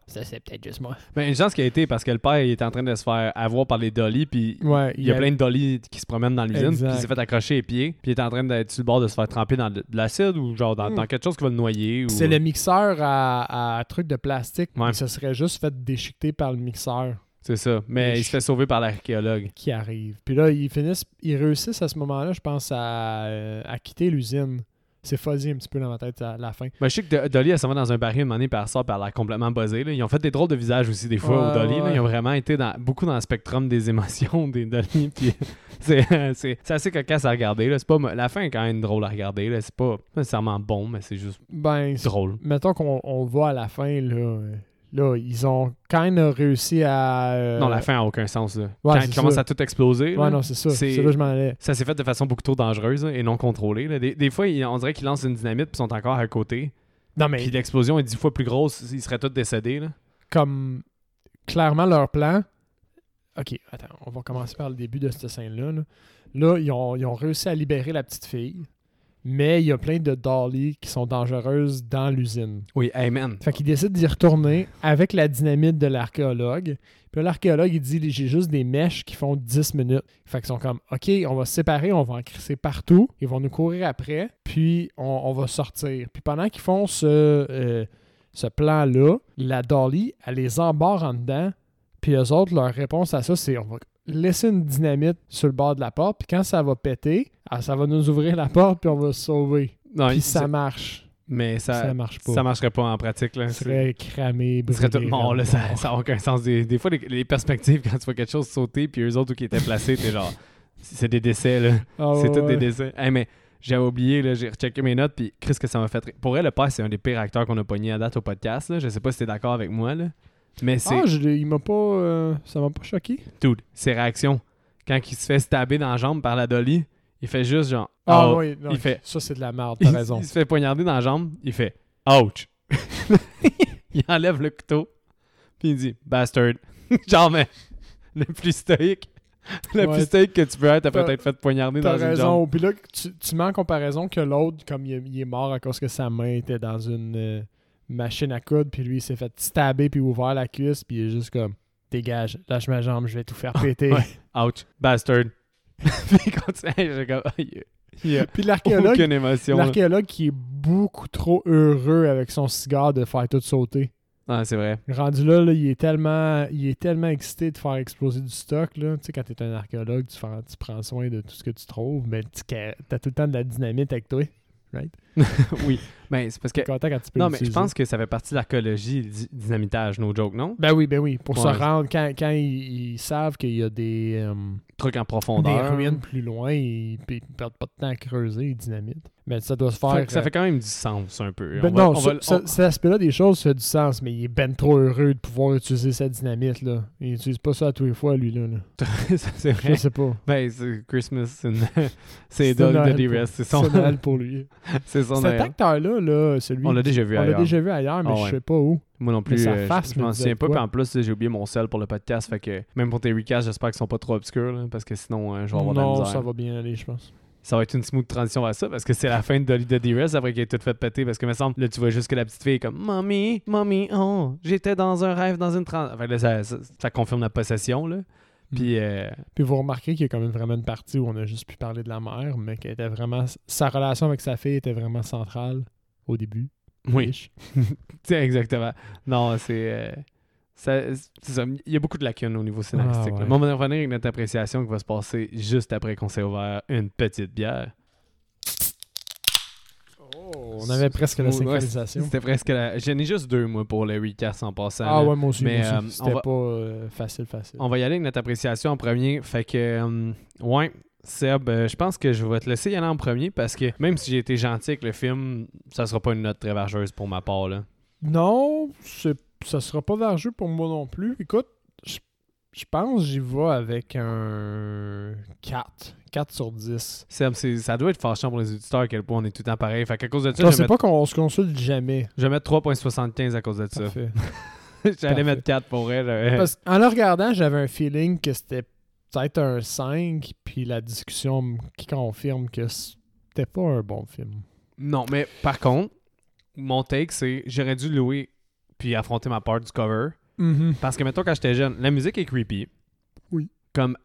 ça, c'est peut-être juste moi. Ben, une chance qu'il a été parce que le père il est en train de se faire avoir par les dolly, puis Ouais, il y a plein de dolly qui se promènent dans l'usine, puis il s'est fait accrocher les pieds, puis il est en train d'être sur le bord de se faire tremper dans de, de l'acide ou genre dans, Hmm. dans quelque chose qui va le noyer. Ou... C'est le mixeur à, à truc de plastique. Ouais. Se serait juste fait déchiqueter par le mixeur C'est ça. Mais il se fait sauver par l'archéologue. qui arrive. Puis là, ils finissent, ils réussissent à ce moment-là, je pense, à, euh, à quitter l'usine. C'est fuzzy un petit peu dans ma tête à la fin. Ben, je sais que Do- Dolly, elle s'en va dans un baril une année, puis elle sort, puis elle a l'air complètement buzzée. là. Ils ont fait des drôles de visages aussi, des fois, Ouais, au Dolly. là. Ils ont vraiment été dans, beaucoup dans le spectrum des émotions des Dolly. [laughs] Puis c'est, assez cocasse à regarder. Là. Pas, la fin est quand même drôle à regarder. C'est pas nécessairement bon, mais c'est juste Ben, drôle. mettons qu'on on le voit à la fin, là, là ils ont kind of réussi à... euh, Non, la fin a aucun sens. Là. Ouais, quand c'est il commence ça. à tout exploser, là, Ouais, non, c'est ça. C'est- C'est là que je m'en allais. ça s'est fait de façon beaucoup trop dangereuse et non contrôlée. là. Des, des fois, on dirait qu'ils lancent une dynamite puis sont encore à côté. Non, mais Puis l'explosion est dix fois plus grosse, ils seraient tous décédés. Là. comme clairement leur plan... Ok, attends, on va commencer par le début de cette scène-là. Là, Là, ils, ont, ils ont réussi à libérer la petite fille, mais il y a plein de dolly qui sont dangereuses dans l'usine. Oui, amen. Fait qu'ils décident d'y retourner avec la dynamite de l'archéologue. Puis l'archéologue, il dit j'ai juste des mèches qui font 10 minutes. Fait qu'ils sont comme OK, on va se séparer, on va en crisser partout. Ils vont nous courir après, puis on, on va sortir. Puis pendant qu'ils font ce, euh, ce plan-là, la Dolly, elle les embarre en dedans. Puis eux autres, leur réponse à ça, c'est on va laisser une dynamite sur le bord de la porte. Puis quand ça va péter, ah, ça va nous ouvrir la porte, puis on va se sauver. Non, Puis ça marche. mais ça, Ça marche pas. ça marcherait pas en pratique. Là. C'est- serait cramé, Il serait tout mort, là, ça n'a aucun sens. Des, des fois, les, les perspectives, quand tu vois quelque chose sauter, puis eux autres où qui étaient placés, t'es genre, c'est des décès, là. Ah c'est ouais, tous des décès. Hey, mais j'ai oublié, là, j'ai rechecké mes notes, puis Chris, que ça m'a fait. Pour elle, le père, c'est un des pires acteurs qu'on a pogné à date au podcast, là. Je sais pas si t'es d'accord avec moi, là. Mais c'est, Ah, je il m'a pas. euh, ça m'a pas choqué. dude, ses réactions. Quand il se fait stabber dans la jambe par la Dolly, il fait juste genre, Ah oh. oui, non, il fait- ça c'est de la merde, [laughs] t'as raison. il se fait poignarder dans la jambe, il fait ouch. [laughs] il enlève le couteau, puis il dit bastard. [laughs] genre, mais le plus stoïque. Le Ouais. plus stoïque que tu peux être après T'as- t'être fait poignarder T'as dans une jambe. raison. Puis là, tu, tu mets en comparaison que l'autre, comme il, est- il est mort à cause que sa main était dans une euh, machine à coudre, puis lui, il s'est fait stabber, puis ouvert la cuisse, puis il est juste comme dégage, lâche ma jambe, je vais tout faire péter. Ouais. Ouch, bastard. [laughs] puis continue, [laughs] comme, ah, [laughs] l'archéologue, l'archéologue qui est beaucoup trop heureux avec son cigare de faire tout sauter. Ah, c'est vrai. Rendu là, là, il, est tellement, il est tellement excité de faire exploser du stock. Là. Tu sais, quand tu es un archéologue, tu, fais- tu prends soin de tout ce que tu trouves, mais tu as tout le temps de la dynamite avec toi. Right? [laughs] oui. Ben, c'est parce que. T'es content quand tu peux Non, mais je pense que ça fait partie de l'archéologie, di- dynamitage, no joke, non? Ben oui, ben oui. Pour se rendre, quand, quand ils, ils savent qu'il y a des, euh, Truc en des profondeur. ruines plus loin, ils, ils perdent pas de temps à creuser, ils dynamitent. Mais ça doit se faire. Fait que ça euh, fait quand même du sens un peu. Ben On va- non, on va- ça- on- cet aspect-là des choses fait du sens, mais il est ben trop heureux de pouvoir utiliser sa dynamite. Là. Il utilise pas ça à tous les fois, lui. Là, là. [laughs] C'est Je vrai. sais pas. Ben, c'est Christmas, c'est une- [laughs] c'est de pour- D-Rest. C'est son, C'est pour lui. c'est son Cet acteur-là, là, celui. On l'a déjà vu on l'a ailleurs. déjà vu ailleurs, mais Ah je sais pas où. Moi non plus, sa euh, je- face je me m'en souviens pas. Puis en plus, j'ai oublié mon sel pour le podcast. Fait que même pour tes recasts, j'espère qu'ils sont pas trop obscurs. là, parce que sinon, euh, je vais avoir de la Non, misère. ça va bien aller, je pense. Ça va être une smooth transition vers ça parce que c'est la fin de Dolly de D-Rest après qu'elle ait tout fait péter. Parce que, me semble, là, tu vois juste que la petite fille est comme Mommy, Mommy, oh, j'étais dans un rêve, dans une trans. Fait que là, ça, ça- ça confirme la possession. Là. Mm. Puis, euh, Puis vous remarquez qu'il y a quand même vraiment une partie où on a juste pu parler de la mère, mais qu'elle était vraiment. Sa relation avec sa fille était vraiment centrale au début. oui, [laughs] exactement. Non, c'est. euh, ça- c'est ça. Il y a beaucoup de lacunes au niveau scénaristique. Ah, là. ouais. Mais on va revenir avec notre appréciation qui va se passer juste après qu'on s'est ouvert une petite bière. On avait presque la synchronisation. C'était presque la... J'en ai juste deux, moi, pour le recast en passant. Ah là. ouais, moi aussi. Mais, euh, C'était va- pas euh, facile, facile. On va y aller avec notre appréciation en premier. Fait que, euh, ouais, Seb, je pense que je vais te laisser y aller en premier parce que même si j'ai été gentil avec le film, ça sera pas une note très vargeuse pour ma part. Là. Non, c'est- ça sera pas vergeux pour moi non plus. Écoute, je pense que j'y vais avec un 4. 4 sur 10. Seb, c'est- ça doit être fâchant pour les auditeurs à quel point on est tout le temps pareil. Fait qu'à cause de ça, je vais, mettre, pas qu'on se consulte jamais. je vais mettre 3.75 à cause de ça. [laughs] J'allais mettre 4 pour vrai. j'avais- Parce qu'en le regardant, j'avais un feeling que c'était peut-être un 5, puis la discussion qui confirme que c'était pas un bon film. Non, mais par contre, mon take, c'est j'aurais dû louer puis affronter ma part du cover. Parce que, mettons, quand j'étais jeune, la musique est creepy. Oui. Comme,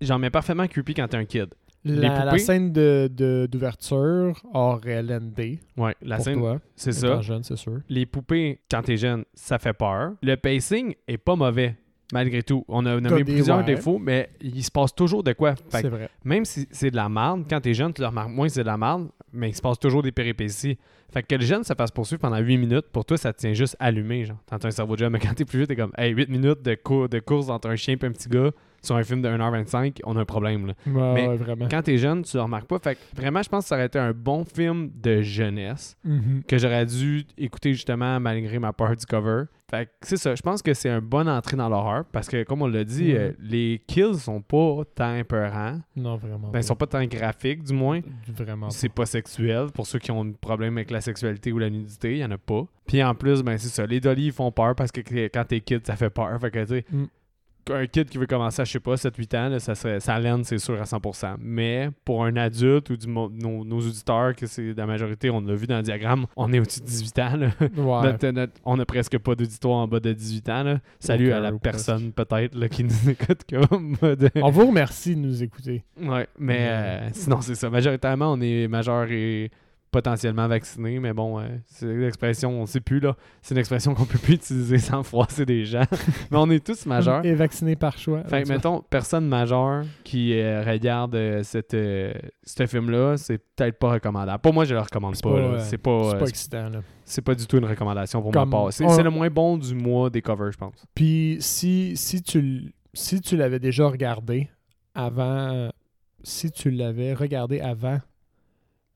j'en mets parfaitement creepy quand t'es un kid. La, scène de- de- d'ouverture aurait LND Ouais, la pour scène, toi. c'est ça. jeune, c'est sûr. Les poupées, quand t'es jeune, ça fait peur. Le pacing est pas mauvais, malgré tout. On a nommé plusieurs ouais. défauts, mais il se passe toujours de quoi. C'est vrai. même si c'est de la merde, quand t'es jeune, tu le remarques moins que c'est de la merde, mais il se passe toujours des péripéties. Fait que le jeune se fasse poursuivre pendant 8 minutes, pour toi, ça te tient juste allumé, genre. T'as un cerveau de jeune, mais quand t'es plus vieux, t'es comme, hey, 8 minutes de, cour- de course entre un chien et un petit gars sur un film de 1h25, on a un problème, là. Ouais, Mais ouais, vraiment. Quand t'es jeune, tu le remarques pas. Fait que vraiment, je pense que ça aurait été un bon film de jeunesse Mhm. que j'aurais dû écouter justement malgré ma peur du cover. Fait que c'est ça, je pense que c'est une bonne entrée dans l'horreur parce que comme on l'a dit, euh, les kills sont pas tant épeurants. Non, vraiment. Ben, ils sont pas tant graphiques du moins. Vraiment. C'est pas sexuel. Pour ceux qui ont un problème avec la sexualité ou la nudité, il y en a pas. Puis en plus, ben c'est ça, les dolly ils font peur parce que quand t'es kid, ça fait peur. Fait que tu sais, Mm. Un kid qui veut commencer à, je sais pas, 7-8 ans, là, ça, serait, ça laine, c'est sûr, à 100%. Mais pour un adulte ou du, nos, nos auditeurs, que c'est la majorité, on l'a vu dans le diagramme, on est au-dessus de 18 ans. là. Ouais. Notre- notre- on a presque pas d'auditoire en bas de 18 ans. là. Salut à la personne peut-être qui nous [laughs] écoute comme de- On vous remercie de nous écouter. Ouais, mais Ouais. euh, sinon c'est ça. Majoritairement, on est majeur et potentiellement vacciné, mais bon, euh, c'est l'expression, on sait plus là. C'est une expression qu'on peut plus utiliser sans froisser des gens. [laughs] mais on est tous majeurs. Et vacciné par choix. Fait que, mettons, personne majeure qui euh, regarde euh, cette, euh, ce film-là, c'est peut-être pas recommandable. Pour moi, je le recommande pas. pas, C'est pas, excitant, là. c'est pas du tout une recommandation pour Comme ma part. C'est le moins bon du mois des covers, je pense. Puis si, si tu, si tu l'avais déjà regardé avant, si tu l'avais regardé avant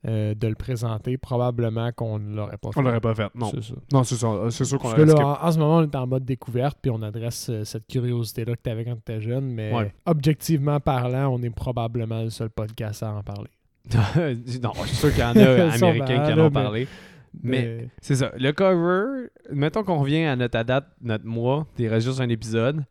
euh, de le présenter, probablement qu'on ne l'aurait pas fait. On l'aurait pas fait, non. C'est ça. Non, c'est ça. C'est sûr qu'on là, en, en ce moment, on est en mode découverte, puis on adresse euh, cette curiosité-là que tu avais quand tu étais jeune, mais Ouais. objectivement parlant, on est probablement le seul podcast à en parler. [laughs] non, je suis sûr qu'il y en a [laughs] américains qui en ont mais- parlé. Mais c'est ça. Le cover, mettons qu'on revient à notre date, notre mois, reste juste un épisode.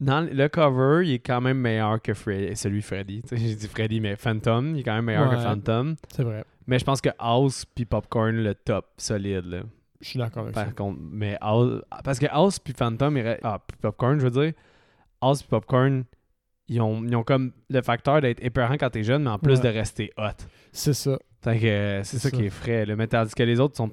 Dans le- cover, il est quand même meilleur que Freddy, celui Freddy. J'ai dit Freddy, mais Phantom, il est quand même meilleur que. Phantom. c'est vrai. Mais je pense que House puis Popcorn, le top, solide. Là. Je suis d'accord avec ça. Par contre, mais House- parce que House puis Phantom, il ah, puis Popcorn, je veux dire, House puis Popcorn, ils ont, ils ont comme le facteur d'être épeurant quand t'es jeune, mais en plus Ouais. de rester hot. C'est ça. Euh, c'est ça, ça. qui est frais. Là. Mais tandis que les autres sont.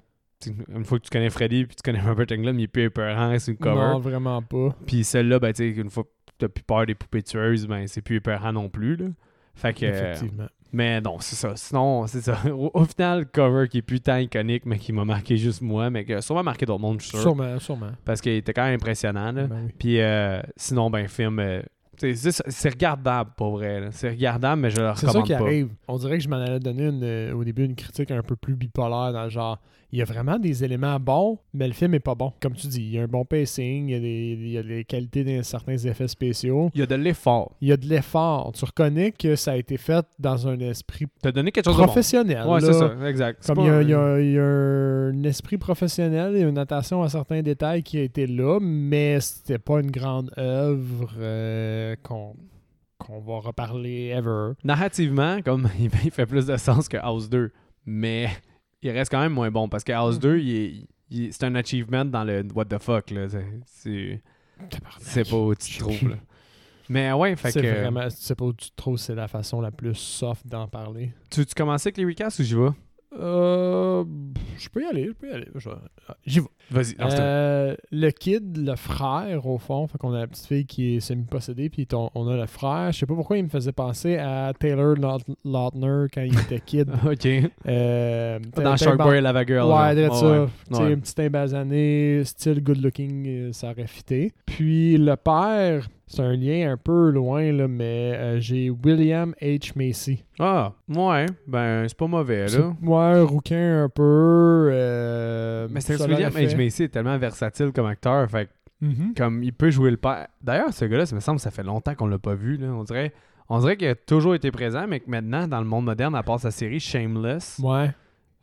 Une fois que tu connais Freddy puis tu connais Robert Englund, il est plus épeurant, c'est une cover. Non, vraiment pas. Puis celle-là, ben, tu sais, une fois que t'as plus peur des poupées tueuses, ben, c'est plus épeurant non plus. Là. Fait que. Effectivement. Mais non, c'est ça. Sinon, c'est ça. [laughs] Au, au final, le cover qui est plus tant iconique, mais qui m'a marqué juste moi, mais qui a sûrement marqué d'autres mondes, je suis sûr. Sûrement, sûrement. Parce qu'il était quand même impressionnant. Là. Ben oui. Puis euh, sinon, ben, film. euh, c'est- regardable, pour vrai. C'est regardable, mais je le C'est ça recommande qui pas. arrive. On dirait que je m'en allais donner une, euh, au début une critique un peu plus bipolaire dans le genre. Il y a vraiment des éléments bons, mais le film est pas bon. Comme tu dis, il y a un bon pacing, il y a des, il y a des qualités dans certains effets spéciaux. Il y a de l'effort. Il y a de l'effort. Tu reconnais que ça a été fait dans un esprit T'as donné quelque chose de professionnel. Ouais, c'est ça, exact. Comme il y, a, un- il y a- il y a un esprit professionnel et une attention à certains détails qui a été là, mais c'était pas une grande œuvre euh, qu'on qu'on va reparler ever. Narrativement, comme [laughs] il fait plus de sens que House 2, mais il reste quand même moins bon parce que House 2, il est- il est- c'est un achievement dans le what the fuck. là. C'est- C'est c'est pas où tu te trouves. là. Mais ouais, fait C'est que. vraiment, c'est pas où tu te trouves, c'est la façon la plus soft d'en parler. Tu veux-tu commencer avec les recasts ou j'y vais? Euh, je peux y aller, je peux y aller. J'y vais. Vas-y. Euh, le kid, le frère, au fond, fait qu'on a la petite fille qui est semi-possédée, puis on, on a le frère. Je sais pas pourquoi il me faisait penser à Taylor Laut- Lautner quand il était kid. [laughs] ok. Euh, Dans t'as- Shark t'as- Boy et Lava Girl. Ouais, là. Ouais, ça. ouais. Tu sais, Ouais. un petit teint basané, style good looking, euh, ça aurait fité. Puis le père, c'est un lien un peu loin, là, mais euh, j'ai William H. Macy. Ah, ouais, ben c'est pas mauvais là. Ouais, rouquin un peu. euh, Mais c'est William l'aurait H. Macy est tellement versatile comme acteur, fait Mhm. comme il peut jouer le père. D'ailleurs, ce gars-là, ça me semble que ça fait longtemps qu'on l'a pas vu. Là. On dirait, on dirait qu'il a toujours été présent, mais que maintenant, dans le monde moderne, à part sa série Shameless, Ouais,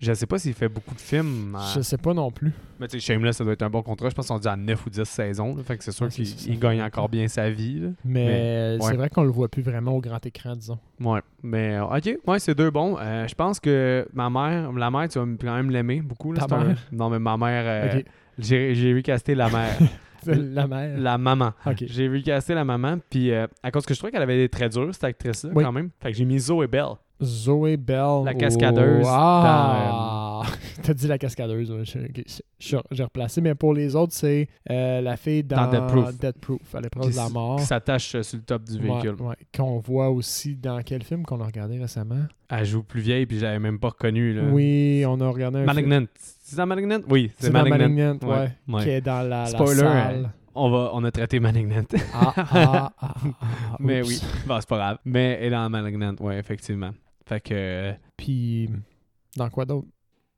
je sais pas s'il fait beaucoup de films. je sais pas non plus. Mais tu sais, Shameless, ça doit être un bon contrat. Je pense qu'on dit à 9 ou 10 saisons. là. Fait que c'est sûr Ouais, qu'il gagne encore bien sa vie. là. Mais, Mais, c'est ouais. vrai qu'on le voit plus vraiment au grand écran, disons. Ouais, mais euh, ok, ouais, c'est deux bons. Euh, je pense que ma mère, la mère, tu vas quand même l'aimer beaucoup. là. Ta C'est un- mère? Non, mais ma mère, euh, Ok. j'ai recasté la mère. [laughs] La mère. la maman. Ok. J'ai recasté la maman, puis euh, à cause que je trouvais qu'elle avait des traits durs, cette actrice-là, Oui. quand même. Fait que j'ai mis Zoe Bell. Zoé Bell. La cascadeuse Ah! [laughs] T'as dit la cascadeuse. ouais, je- je- je- J'ai replacé, mais pour les autres, c'est euh, la fille dans, Dans Death Proof. Death Proof, à l'épreuve Qui de la mort. Qui s'attache euh, sur le top du véhicule. ouais, Qu'on voit aussi dans quel film qu'on a regardé récemment? Elle joue plus vieille, puis j'avais même pas reconnu. Là. Oui, on a regardé un film. Malignant. C'est dans Malignant? Oui, c'est Malignant. Malignant, ouais. Qui est dans la, la Spoiler, salle. On, va, on a traité Malignant. Ah, [laughs] ah, ah, ah, mais oui, bon, c'est pas grave. Mais elle est dans Malignant, ouais, effectivement. Fait que. Puis, dans quoi d'autre?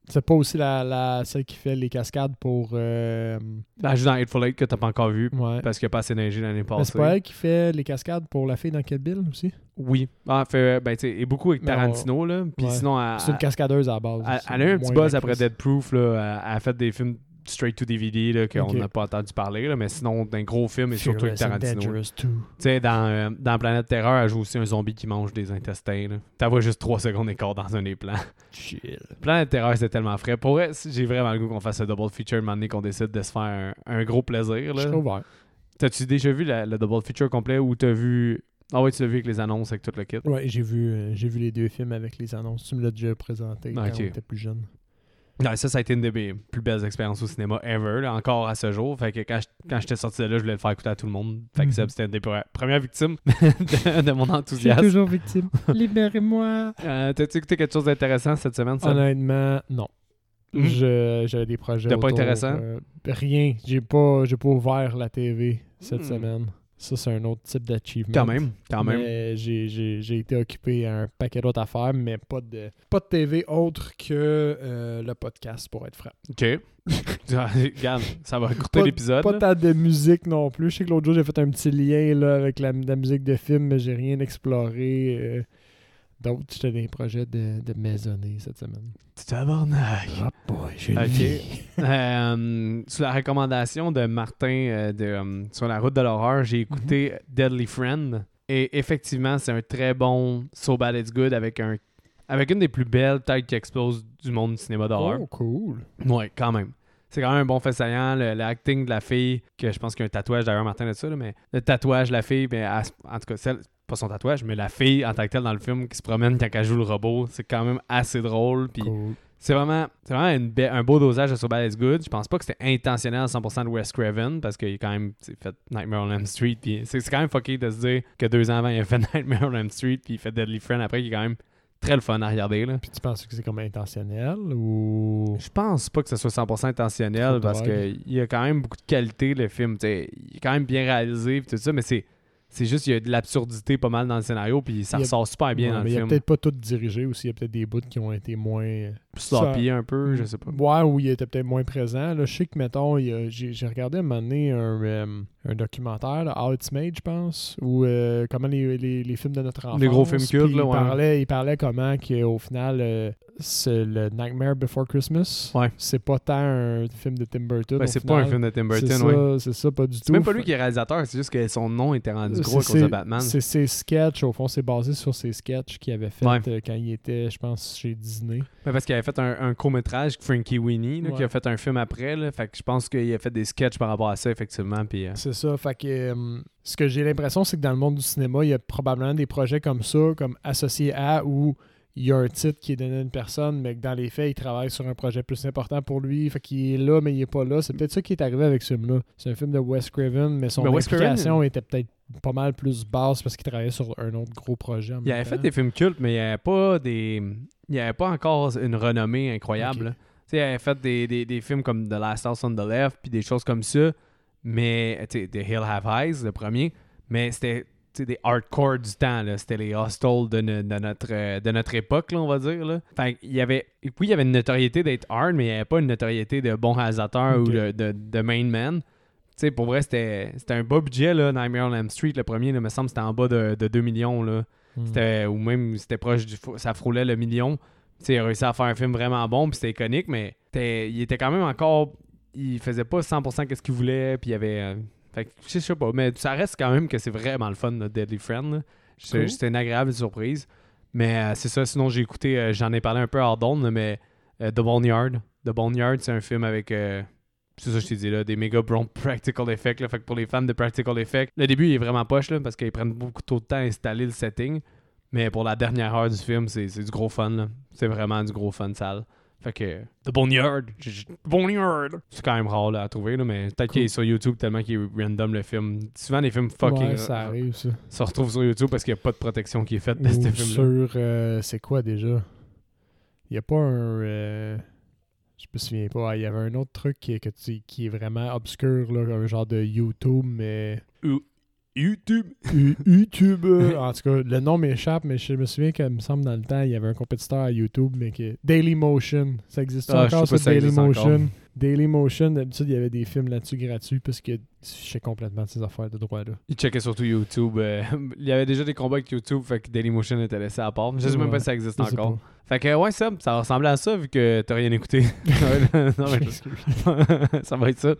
C'est pas aussi la, la, celle qui fait les cascades pour... euh, elle joue dans Hateful Eight que t'as pas encore vu ouais. parce qu'il a pas assez neigé l'année passée. c'est pas elle qui fait les cascades pour la fille dans Kill Bill aussi? Oui. Ah, fait, ben, tu et beaucoup avec on- Tarantino, là. Puis ouais. sinon, elle, C'est une cascadeuse à la base. elle, elle a eu un petit buzz la après. Dead Proof, là. Elle a fait des films straight to DVD, qu'on n'a pas entendu parler, là. Mais sinon, d'un gros film et surtout avec Tarantino. Tu sais, dans, euh, dans Planète Terreur, elle joue aussi un zombie qui mange des intestins. T'as vois juste 3 secondes d'écart dans un des plans. Chill. Planète Terreur, c'est tellement frais. Pour vrai, j'ai vraiment le goût qu'on fasse un double feature un moment donné, qu'on décide de se faire un, un gros plaisir. Là. ouvert. T'as-tu déjà vu la- le double feature complet ou t'as vu. Ah ouais, tu l'as vu avec les annonces, avec tout le kit? Ouais, j'ai vu, euh, j'ai vu les deux films avec les annonces. Tu me l'as déjà présenté quand Ok. on était plus jeune. Ouais, ça, ça a été une de mes plus belles expériences au cinéma ever, là, encore à ce jour. Fait que quand j'étais sorti de là, je voulais le faire écouter à tout le monde. Fait que Mhm. C'était une des pre- premières victimes [laughs] de, de mon enthousiasme. toujours victime. [laughs] Libérez-moi. Euh, T'as-tu écouté quelque chose d'intéressant cette semaine? Honnêtement, non. Mhm. Je- J'avais des projets. C'était pas intéressant? euh, rien. J'ai pas, pas ouvert la TV cette Hmm. semaine. Ça, c'est un autre type d'achievement. Quand même, quand même. J'ai- été occupé à un paquet d'autres affaires, mais pas de, pas de TV autre que euh, le podcast, pour être franc. OK. [laughs] Regarde, ça va écouter Pas- l'épisode. Pas tant de musique non plus. Je sais que l'autre jour, j'ai fait un petit lien là, avec la, la musique de film, mais j'ai rien exploré. euh, D'autres, j'étais dans des projets de, de maisonnée cette semaine. Tabarnak. Ah boy, j'ai Ok. [laughs] Euh, sous la recommandation de Martin euh, de, euh, sur la route de l'horreur, j'ai écouté Deadly Friend. Et effectivement, c'est un très bon So Bad It's Good avec un avec une des plus belles têtes qui explosent du monde du cinéma d'horreur. Oh, cool. Ouais, quand même. c'est quand même un bon fait saillant. Le, l'acting de la fille, que je pense qu'il y a un tatouage d'ailleurs, Martin, de ça, là, mais le tatouage de la fille, ben, elle- en tout cas, celle, pas son tatouage, mais la fille en tant que telle dans le film qui se promène quand elle joue le robot, c'est quand même assez drôle. Puis Cool. c'est vraiment, c'est vraiment une be- un beau dosage de So Bad It's Good. Je pense pas que c'était intentionnel à 100% de Wes Craven parce qu'il a quand même fait Nightmare on Elm Street. Puis c'est, c'est quand même fucké de se dire que deux ans avant, il a fait [laughs] Nightmare on Elm Street. Puis il fait Deadly Friend après, qui est quand même très le fun à regarder. Là. Puis tu penses que c'est comme intentionnel ou? Je pense pas que ce soit 100% intentionnel parce qu'il y a quand même beaucoup de qualité le film. il est quand même bien réalisé puis tout ça, mais c'est, c'est juste qu'il y a de l'absurdité pas mal dans le scénario puis ça Il a- ressort super bien Ouais, dans mais le il a film. peut-être pas tout dirigé aussi. Il y a peut-être des bouts qui ont été moins. Sloppy un peu, je sais pas. Ouais, où il était peut-être moins présent. Là, je sais que, mettons, il j'ai regardé à un moment donné un, euh, un documentaire, là, How It's Made, je pense, où euh, comment les, les, les films de notre enfance. Les gros films cultes, là, il, ouais. parlait, il parlait comment qu'au final, euh, c'est le Nightmare Before Christmas, Ouais. c'est pas tant un film de Tim Burton. Ben, c'est pas un film de Tim Burton, ouais. ça, c'est ça, pas du tout. C'est même pas lui qui est réalisateur, c'est juste que son nom était rendu gros à cause de Batman. C'est ses sketchs, au fond, c'est basé sur ses sketchs qu'il avait fait Ouais. euh, quand il était, je pense, chez Disney. Mais parce qu'il fait un, un court-métrage, Frankie Winnie, là, Ouais. qui a fait un film après. Là, fait que je pense qu'il a fait des sketchs par rapport à ça, effectivement. Puis, euh, C'est ça. Fait que euh, ce que j'ai l'impression, c'est que dans le monde du cinéma, il y a probablement des projets comme ça, comme associés à où il y a un titre qui est donné à une personne, mais que dans les faits, il travaille sur un projet plus important pour lui. Fait qu'il est là, mais il est pas là. C'est peut-être ça qui est arrivé avec ce film-là. C'est un film de Wes Craven, mais son Ben, Wes Craven, implication était peut-être pas mal plus basse parce qu'il travaillait sur un autre gros projet. en il même avait fait des films cultes, mais il n'y avait pas des. Il avait pas encore une renommée incroyable. Il avait fait des, des, des films comme The Last House on the Left, puis des choses comme ça. Mais, tu sais, The Hill Have Eyes, le premier. Mais c'était des hardcore du temps. C'était les hostels de, de notre, euh, de notre époque, là, on va dire. Là. Fait qu'il y avait, oui, il y avait une notoriété d'être hard, mais il n'y avait pas une notoriété de bon réalisateur ou de, de, de main man. Tu sais, pour vrai, c'était c'était un bas budget, là, Nightmare on Elm Street, le premier, là, me semble, c'était en bas de, de 2 millions, là. C'était, ou même, c'était proche du, ça frôlait le million. Il a réussi à faire un film vraiment bon, puis c'était iconique, mais c'était- il était quand même encore, il faisait pas 100% qu'est-ce qu'il voulait, puis il y avait, euh, fait que, je sais pas, mais ça reste quand même que c'est vraiment le fun, notre Deadly Friend, Cool. c'est une agréable surprise. Mais euh, c'est ça, sinon j'ai écouté, euh, j'en ai parlé un peu hors d'onde, mais euh, The Boneyard. The Boneyard, c'est un film avec, euh, c'est ça que je t'ai dit là, des méga bons practical effects. Là, fait que pour les fans de practical effects, le début il est vraiment poche là, parce qu'ils prennent beaucoup trop de temps à installer le setting. Mais pour la dernière heure du film, c'est c'est du gros fun. là. C'est vraiment du gros fun sale. Fait que The Boneyard, Boneyard, c'est quand même rare là, à trouver, là, mais peut-être qu'il est sur YouTube tellement qu'il est random le film. Souvent les films fucking Ouais, ça arrive, ça. se retrouvent sur YouTube parce qu'il n'y a pas de protection qui est faite de Ou ce film-là. sur. euh, c'est quoi déjà? Il n'y a pas un. euh, je me souviens pas. Il y avait un autre truc qui est, que tu- qui est vraiment obscur, là, un genre de YouTube, mais. YouTube. U- YouTube. [laughs] en tout cas, le nom m'échappe, mais je me souviens qu'il me semble dans le temps, il y avait un compétiteur à YouTube, mais que. Dailymotion. Ça existe Ah, encore, ça, existe Dailymotion. encore. Dailymotion, d'habitude, il y avait des films là-dessus gratuits parce que je sais complètement de ces affaires de droit-là. Il checkait surtout YouTube. euh, [laughs] il y avait déjà des combats avec YouTube, fait que Dailymotion était laissé à part. Je sais même pas si ça existe encore. pas. Fait que ouais, ça, ça ressemblait à ça vu que t'as rien écouté. [laughs] [laughs] non, mais [laughs] ça va être ça.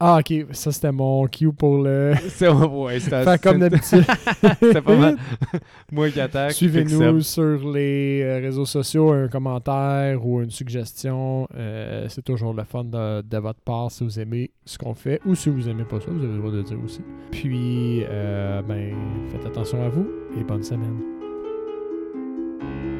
Ah, ok, ça c'était mon cue pour le. C'est ouais, c'était comme d'habitude. C'était pas mal. Moi qui attaque. Suivez-nous sur les euh, réseaux sociaux, un commentaire ou une suggestion. Euh, c'est toujours le fun de, de votre part si vous aimez ce qu'on fait ou si vous aimez pas ça, vous avez le droit de le dire aussi. Puis, euh, ben, faites attention à vous et bonne semaine. Thank you.